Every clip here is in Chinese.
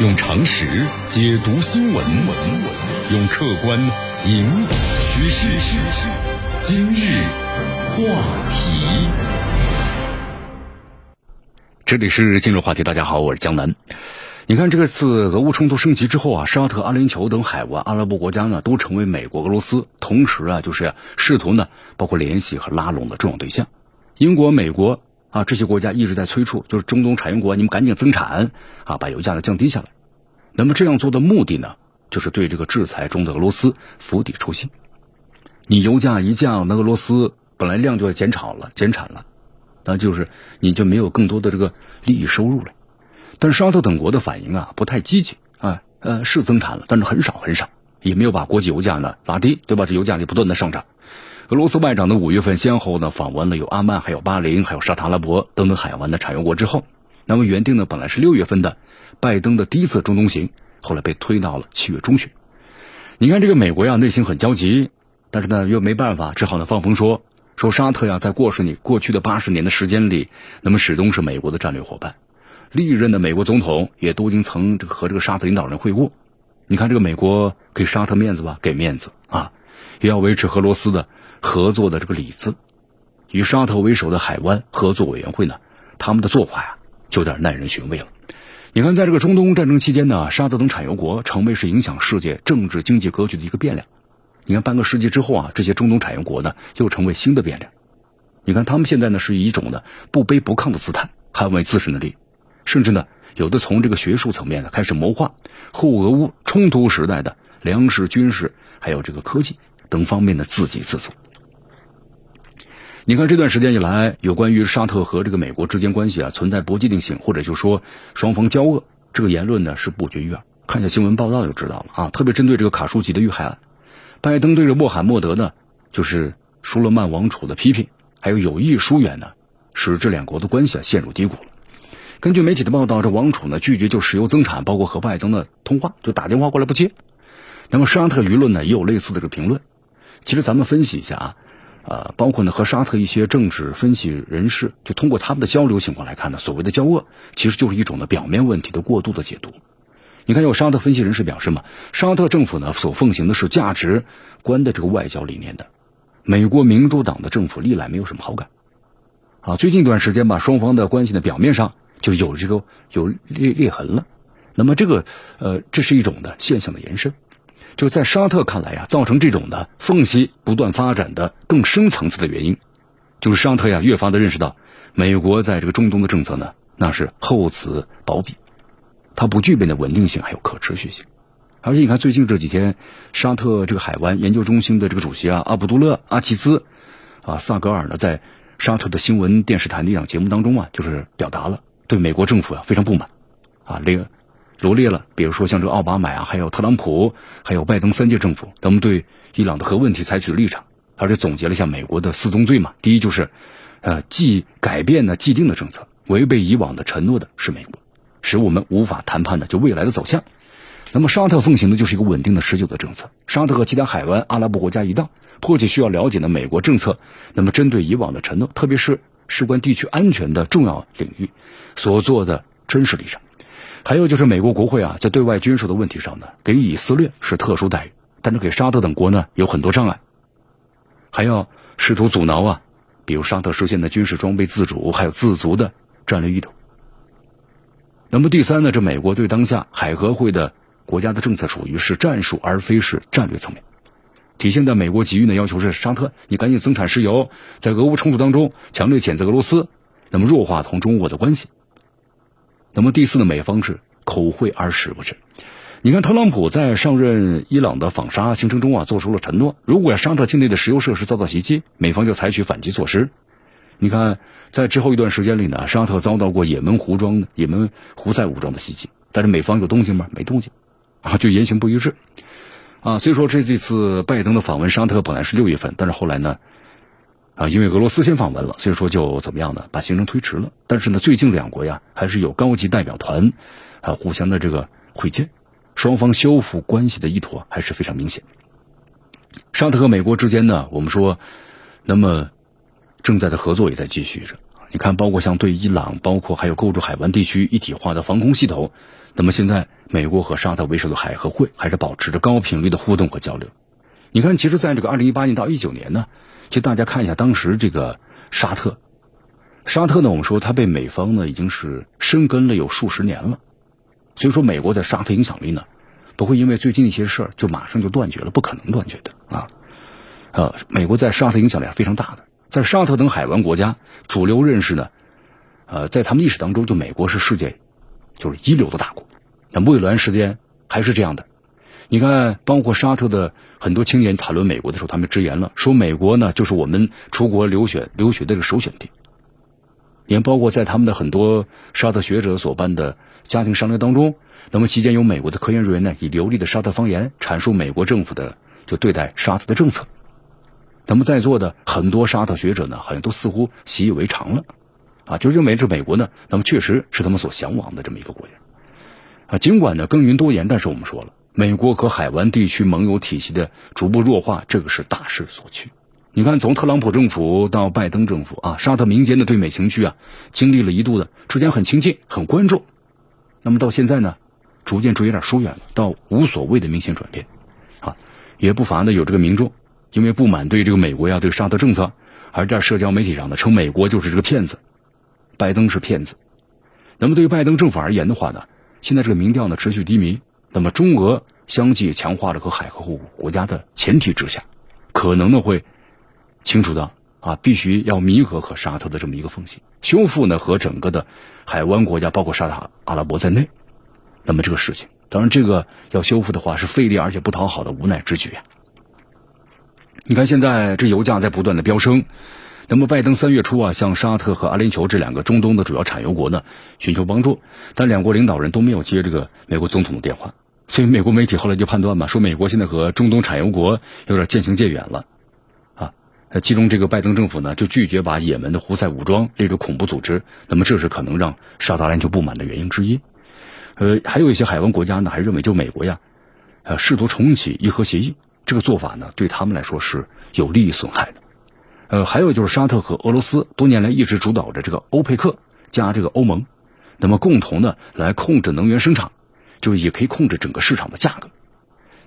用常识解读新闻，用客观引导趋势。今日话题，这里是今日话题。大家好，我是江南。你看，这次俄乌冲突升级之后啊，沙特、阿联酋等海湾阿拉伯国家呢，都成为美国、俄罗斯同时啊，就是试图呢，包括联系和拉拢的重要对象。英国、美国。啊，这些国家一直在催促，就是中东产油国，你们赶紧增产，啊，把油价呢降低下来。那么这样做的目的呢，就是对这个制裁中的俄罗斯釜底抽薪。你油价一降，那俄罗斯本来量就要减产了，减产了，那就是你就没有更多的这个利益收入了。但是沙特等国的反应啊，不太积极啊，呃，是增产了，但是很少很少，也没有把国际油价呢拉低，对吧？这油价就不断的上涨。俄罗斯外长呢，五月份先后呢访问了有阿曼、还有巴林、还有沙特阿拉伯等等海湾的产油国之后，那么原定呢本来是六月份的拜登的第一次中东行，后来被推到了七月中旬。你看这个美国呀，内心很焦急，但是呢又没办法，只好呢放风说说沙特呀，在过去你过去的八十年的时间里，那么始终是美国的战略伙伴，历任的美国总统也都已经曾和这个沙特领导人会晤。你看这个美国给沙特面子吧，给面子啊，也要维持俄罗斯的。合作的这个里子，与沙特为首的海湾合作委员会呢，他们的做法呀，就有点耐人寻味了。你看，在这个中东战争期间呢，沙特等产油国成为是影响世界政治经济格局的一个变量。你看，半个世纪之后啊，这些中东产油国呢，又成为新的变量。你看，他们现在呢，是以一种呢不卑不亢的姿态捍卫自身的利益，甚至呢，有的从这个学术层面呢开始谋划后俄乌冲突时代的粮食、军事还有这个科技等方面的自给自足。你看这段时间以来，有关于沙特和这个美国之间关系啊存在不确定性，或者就说双方交恶，这个言论呢是不绝于耳。看一下新闻报道就知道了啊。特别针对这个卡舒吉的遇害案，拜登对着穆罕默德呢，就是舒勒曼王储的批评，还有有意疏远呢，使这两国的关系啊陷入低谷了。根据媒体的报道，这王储呢拒绝就石油增产，包括和拜登的通话，就打电话过来不接。那么沙特舆论呢也有类似的这个评论。其实咱们分析一下啊。呃，包括呢和沙特一些政治分析人士，就通过他们的交流情况来看呢，所谓的交恶，其实就是一种呢表面问题的过度的解读。你看，有沙特分析人士表示嘛，沙特政府呢所奉行的是价值观的这个外交理念的，美国民主党的政府历来没有什么好感。啊，最近一段时间吧，双方的关系呢表面上就有这个有裂裂痕了，那么这个呃，这是一种的现象的延伸。就在沙特看来呀，造成这种的缝隙不断发展的更深层次的原因，就是沙特呀越发的认识到，美国在这个中东的政策呢，那是厚此薄彼，它不具备的稳定性还有可持续性。而且你看最近这几天，沙特这个海湾研究中心的这个主席啊阿卜杜勒阿齐兹啊萨格尔呢，在沙特的新闻电视台的一档节目当中啊，就是表达了对美国政府啊非常不满啊这个。罗列了，比如说像这个奥巴马啊，还有特朗普，还有拜登三届政府，他们对伊朗的核问题采取的立场，而且总结了一下美国的四宗罪嘛。第一就是，呃，既改变了既定的政策，违背以往的承诺的是美国，使我们无法谈判的就未来的走向。那么沙特奉行的就是一个稳定的持久的政策。沙特和其他海湾阿拉伯国家一道，迫切需要了解的美国政策。那么针对以往的承诺，特别是事关地区安全的重要领域所做的真实立场。还有就是美国国会啊，在对外军事的问题上呢，给以色列是特殊待遇，但是给沙特等国呢有很多障碍，还要试图阻挠啊，比如沙特实现的军事装备自主还有自足的战略意图。那么第三呢，这美国对当下海合会的国家的政策属于是战术而非是战略层面，体现在美国急于的要求是沙特你赶紧增产石油，在俄乌冲突当中强烈谴责俄罗斯，那么弱化同中俄的关系。那么第四呢，美方是口惠而实不至。你看，特朗普在上任伊朗的访沙行程中啊，做出了承诺：如果沙特境内的石油设施遭到袭击，美方就采取反击措施。你看，在之后一段时间里呢，沙特遭到过也门胡装、也门胡塞武装的袭击，但是美方有动静吗？没动静，啊，就言行不一致。啊，所以说这这次拜登的访问沙特本来是六月份，但是后来呢？啊，因为俄罗斯先访问了，所以说就怎么样呢？把行程推迟了。但是呢，最近两国呀还是有高级代表团，啊，互相的这个会见，双方修复关系的意图还是非常明显。沙特和美国之间呢，我们说，那么正在的合作也在继续着。你看，包括像对伊朗，包括还有构筑海湾地区一体化的防空系统。那么现在，美国和沙特为首的海合会还是保持着高频率的互动和交流。你看，其实在这个二零一八年到一九年呢，其实大家看一下当时这个沙特，沙特呢，我们说它被美方呢已经是深耕了有数十年了，所以说美国在沙特影响力呢，不会因为最近一些事儿就马上就断绝了，不可能断绝的啊。呃，美国在沙特影响力非常大的，在沙特等海湾国家主流认识呢，呃，在他们历史当中，就美国是世界就是一流的大国。那未来时间还是这样的，你看，包括沙特的很多青年谈论美国的时候，他们直言了，说美国呢就是我们出国留学留学的这个首选地。也包括在他们的很多沙特学者所办的家庭商量当中，那么期间有美国的科研人员呢，以流利的沙特方言阐述美国政府的就对待沙特的政策。那么在座的很多沙特学者呢，好像都似乎习以为常了，啊，就认为这美国呢，那么确实是他们所向往的这么一个国家。啊，尽管呢耕耘多言，但是我们说了，美国和海湾地区盟友体系的逐步弱化，这个是大势所趋。你看，从特朗普政府到拜登政府啊，沙特民间的对美情绪啊，经历了一度的之前很亲近、很关注，那么到现在呢，逐渐逐渐有点疏远了，到无所谓的明显转变。啊，也不乏呢有这个民众因为不满对这个美国呀、对沙特政策，而在社交媒体上呢称美国就是这个骗子，拜登是骗子。那么对于拜登政府而言的话呢？现在这个民调呢持续低迷，那么中俄相继强化了和海合会国家的前提之下，可能呢会清楚的啊，必须要弥合和沙特的这么一个缝隙，修复呢和整个的海湾国家，包括沙特阿拉伯在内，那么这个事情，当然这个要修复的话是费力而且不讨好的无奈之举呀。你看现在这油价在不断的飙升。那么，拜登三月初啊，向沙特和阿联酋这两个中东的主要产油国呢，寻求帮助，但两国领导人都没有接这个美国总统的电话，所以美国媒体后来就判断嘛，说美国现在和中东产油国有点渐行渐远了，啊，其中这个拜登政府呢，就拒绝把也门的胡塞武装列入恐怖组织，那么这是可能让沙特阿联酋不满的原因之一，呃，还有一些海湾国家呢，还认为就美国呀，呃，试图重启伊核协议，这个做法呢，对他们来说是有利益损害的。呃，还有就是沙特和俄罗斯多年来一直主导着这个欧佩克加这个欧盟，那么共同的来控制能源生产，就也可以控制整个市场的价格。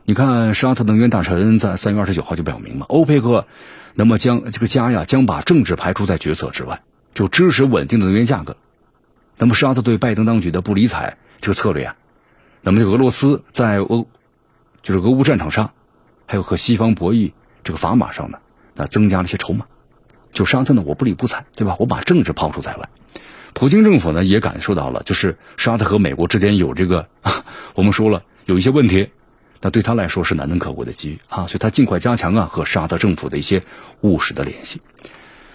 你看，沙特能源大臣在三月二十九号就表明嘛，欧佩克那么将这个加呀将把政治排除在决策之外，就支持稳定的能源价格。那么沙特对拜登当局的不理睬这个策略啊，那么俄罗斯在俄就是俄乌战场上，还有和西方博弈这个砝码上呢，那增加了一些筹码。就沙特呢，我不理不睬，对吧？我把政治抛出在外。普京政府呢也感受到了，就是沙特和美国之间有这个，啊 我们说了有一些问题，那对他来说是难能可贵的机遇啊，所以他尽快加强啊和沙特政府的一些务实的联系。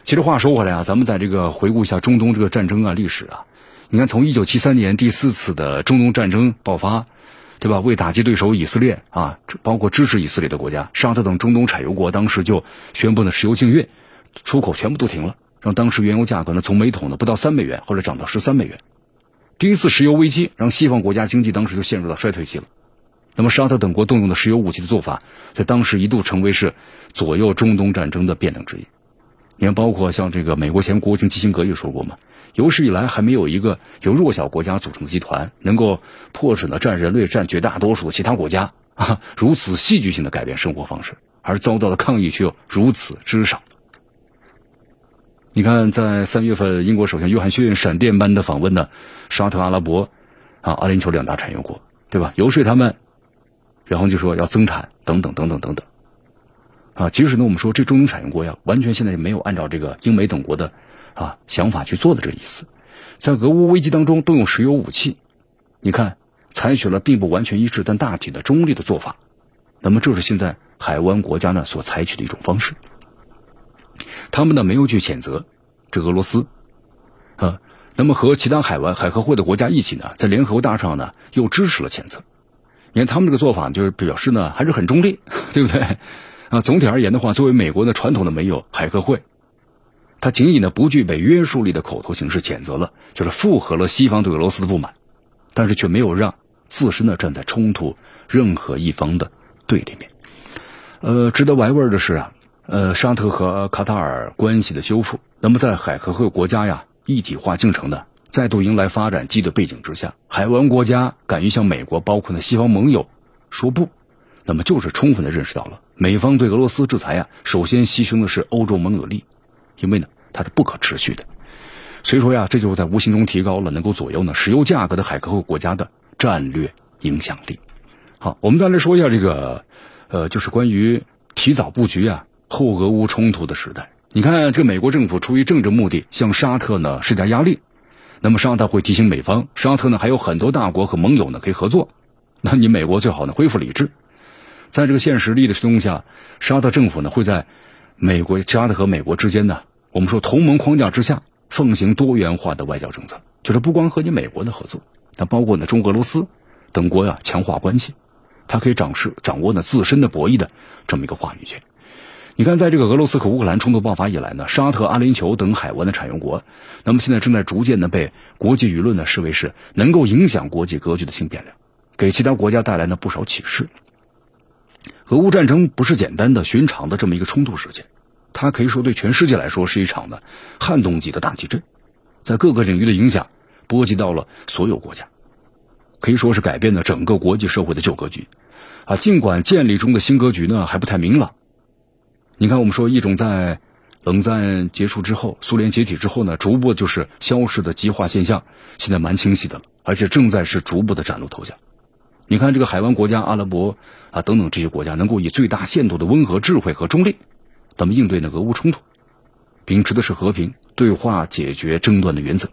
其实话说回来啊，咱们在这个回顾一下中东这个战争啊历史啊，你看从一九七三年第四次的中东战争爆发，对吧？为打击对手以色列啊，包括支持以色列的国家沙特等中东产油国，当时就宣布呢石油禁运。出口全部都停了，让当时原油价格呢从每桶呢不到三美元，后来涨到十三美元。第一次石油危机让西方国家经济当时就陷入到衰退期了。那么沙特等国动用的石油武器的做法，在当时一度成为是左右中东战争的变量之一。你看，包括像这个美国前国务卿基辛格也说过嘛，有史以来还没有一个由弱小国家组成的集团，能够迫使呢占人类占绝大多数的其他国家 啊如此戏剧性的改变生活方式，而遭到的抗议却又如此之少。你看，在三月份，英国首相约翰逊闪电般的访问呢，沙特阿拉伯，啊，阿联酋两大产油国，对吧？游说他们，然后就说要增产，等等等等等等，啊，即使呢，我们说这中东产油国呀，完全现在也没有按照这个英美等国的啊想法去做的这个意思，在俄乌危机当中动用石油武器，你看，采取了并不完全一致但大体的中立的做法，那么这是现在海湾国家呢所采取的一种方式。他们呢没有去谴责这俄罗斯，啊，那么和其他海湾海合会的国家一起呢，在联合国大上呢又支持了谴责。你看他们这个做法就是表示呢还是很中立，对不对？啊，总体而言的话，作为美国的传统的盟友海合会，他仅以呢不具备约束力的口头形式谴责了，就是附和了西方对俄罗斯的不满，但是却没有让自身呢站在冲突任何一方的对立面。呃，值得玩味的是啊。呃，沙特和卡塔尔关系的修复，那么在海合会国家呀一体化进程呢再度迎来发展期的背景之下，海湾国家敢于向美国，包括呢西方盟友说不，那么就是充分的认识到了美方对俄罗斯制裁呀，首先牺牲的是欧洲盟友利，因为呢它是不可持续的。所以说呀，这就是在无形中提高了能够左右呢石油价格的海合会国家的战略影响力。好，我们再来说一下这个，呃，就是关于提早布局啊后俄乌冲突的时代。你看，这美国政府出于政治目的向沙特呢施加压力，那么沙特会提醒美方，沙特呢还有很多大国和盟友呢可以合作，那你美国最好呢恢复理智。在这个现实力的驱动下，沙特政府呢会在美国沙特和美国之间呢，我们说同盟框架之下。奉行多元化的外交政策，就是不光和你美国的合作，它包括呢中俄罗斯等国呀强化关系，它可以掌势掌握呢自身的博弈的这么一个话语权。你看，在这个俄罗斯和乌克兰冲突爆发以来呢，沙特、阿联酋等海湾的产油国，那么现在正在逐渐的被国际舆论呢视为是能够影响国际格局的新变量，给其他国家带来了不少启示。俄乌战争不是简单的寻常的这么一个冲突事件。它可以说对全世界来说是一场的撼动级的大地震，在各个领域的影响波及到了所有国家，可以说是改变了整个国际社会的旧格局。啊，尽管建立中的新格局呢还不太明朗。你看，我们说一种在冷战结束之后、苏联解体之后呢，逐步就是消失的极化现象，现在蛮清晰的了，而且正在是逐步的崭露头角。你看，这个海湾国家、阿拉伯啊等等这些国家，能够以最大限度的温和、智慧和中立。怎么应对呢？俄乌冲突，秉持的是和平对话解决争端的原则。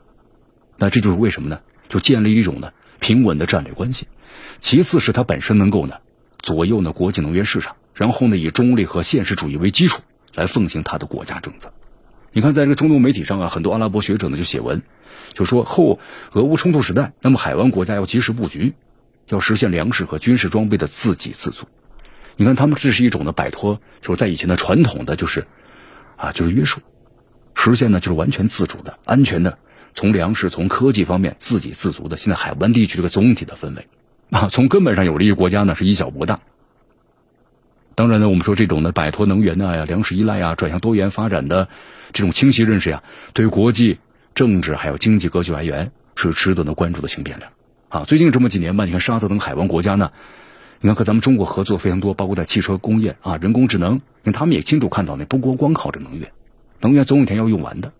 那这就是为什么呢？就建立一种呢平稳的战略关系。其次是它本身能够呢左右呢国际能源市场，然后呢以中立和现实主义为基础来奉行他的国家政策。你看，在这个中东媒体上啊，很多阿拉伯学者呢就写文，就说后俄乌冲突时代，那么海湾国家要及时布局，要实现粮食和军事装备的自给自足。你看，他们这是一种呢摆脱，就是在以前的传统的就是，啊，就是约束，实现呢就是完全自主的、安全的，从粮食、从科技方面自给自足的。现在海湾地区这个总体的氛围，啊，从根本上有利于国家呢是以小博大。当然呢，我们说这种呢摆脱能源啊、粮食依赖啊，转向多元发展的这种清晰认识呀，对于国际政治还有经济格局而言是值得呢关注的新变量。啊，最近这么几年吧，你看沙特等海湾国家呢。你看，和咱们中国合作非常多，包括在汽车工业啊、人工智能，你看他们也清楚看到，那不光光靠着能源，能源总有一天要用完的。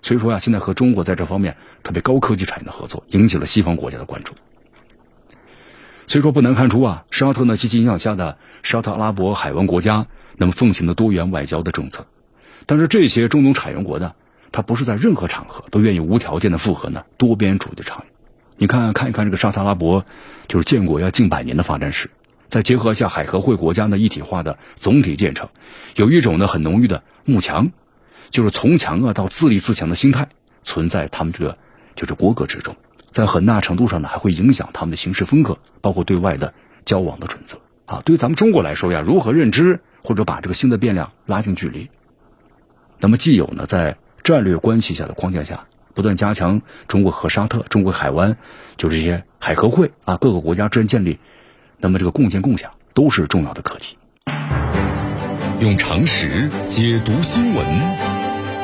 所以说呀，现在和中国在这方面特别高科技产业的合作，引起了西方国家的关注。虽说，不难看出啊，沙特呢积极影响下的沙特阿拉伯海湾国家，那么奉行的多元外交的政策。但是这些中东产油国呢，它不是在任何场合都愿意无条件的附和呢多边主义的倡议。你看看一看这个沙特阿拉伯，就是建国要近百年的发展史。再结合一下海合会国家的一体化的总体建成，有一种呢很浓郁的慕强，就是从强啊到自立自强的心态存在他们这个就是国格之中，在很大程度上呢还会影响他们的行事风格，包括对外的交往的准则啊。对于咱们中国来说呀，如何认知或者把这个新的变量拉近距离，那么既有呢在战略关系下的框架下，不断加强中国和沙特、中国海湾就这些海合会啊各个国家之间建立。那么，这个共建共享都是重要的课题。用常识解读新闻，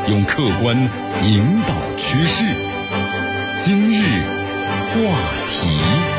用客观引导趋势。今日话题。